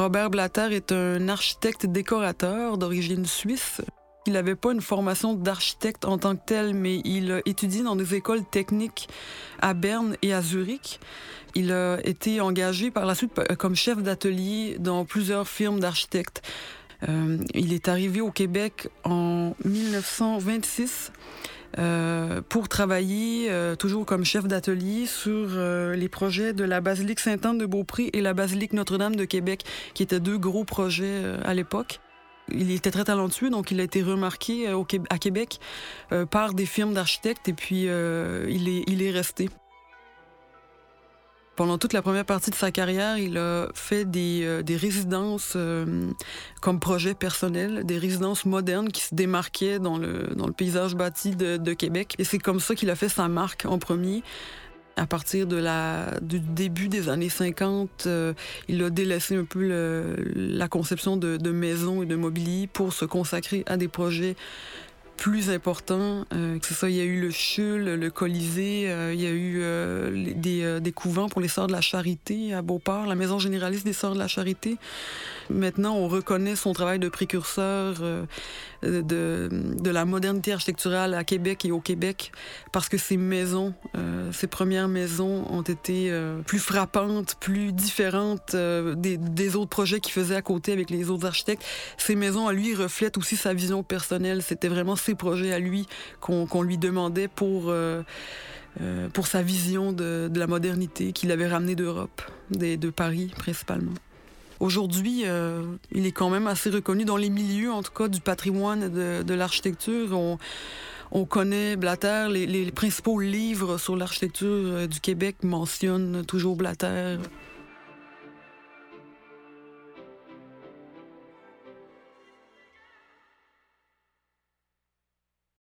Robert Blatter est un architecte décorateur d'origine suisse. Il n'avait pas une formation d'architecte en tant que tel, mais il a étudié dans des écoles techniques à Berne et à Zurich. Il a été engagé par la suite comme chef d'atelier dans plusieurs firmes d'architectes. Euh, il est arrivé au Québec en 1926 euh, pour travailler euh, toujours comme chef d'atelier sur euh, les projets de la basilique Sainte-Anne de Beaupré et la basilique Notre-Dame de Québec, qui étaient deux gros projets à l'époque. Il était très talentueux, donc il a été remarqué à Québec par des firmes d'architectes et puis il est resté. Pendant toute la première partie de sa carrière, il a fait des, euh, résidences euh, comme projet personnel, des résidences modernes qui se démarquaient dans le, paysage bâti de, Québec. Et c'est comme ça qu'il a fait sa marque en premier. À partir de la, du début des années 50, euh, il a délaissé un peu la conception de, de maisons et de mobilier pour se consacrer à des projets plus importants. Euh, que ça, il y a eu le CHUL, le Colisée, euh, il y a eu euh, des, des couvents pour les Sœurs de la Charité à Beauport, la Maison généraliste des Sœurs de la Charité. Maintenant, on reconnaît son travail de précurseur de, de la modernité architecturale à Québec et au Québec parce que ces maisons, ces premières maisons ont été plus frappantes, plus différentes des, des autres projets qu'il faisait à côté avec les autres architectes. Ces maisons, à lui, reflètent aussi sa vision personnelle. C'était vraiment projets à lui qu'on lui demandait pour... euh, euh, pour sa vision de, de la modernité qu'il avait ramenée d'Europe, des- de Paris principalement. Aujourd'hui, euh, il est quand même assez reconnu dans les milieux, en tout cas, du patrimoine de, de l'architecture. On, on connaît Blatter, les, principaux livres sur l'architecture du Québec mentionnent toujours Blatter.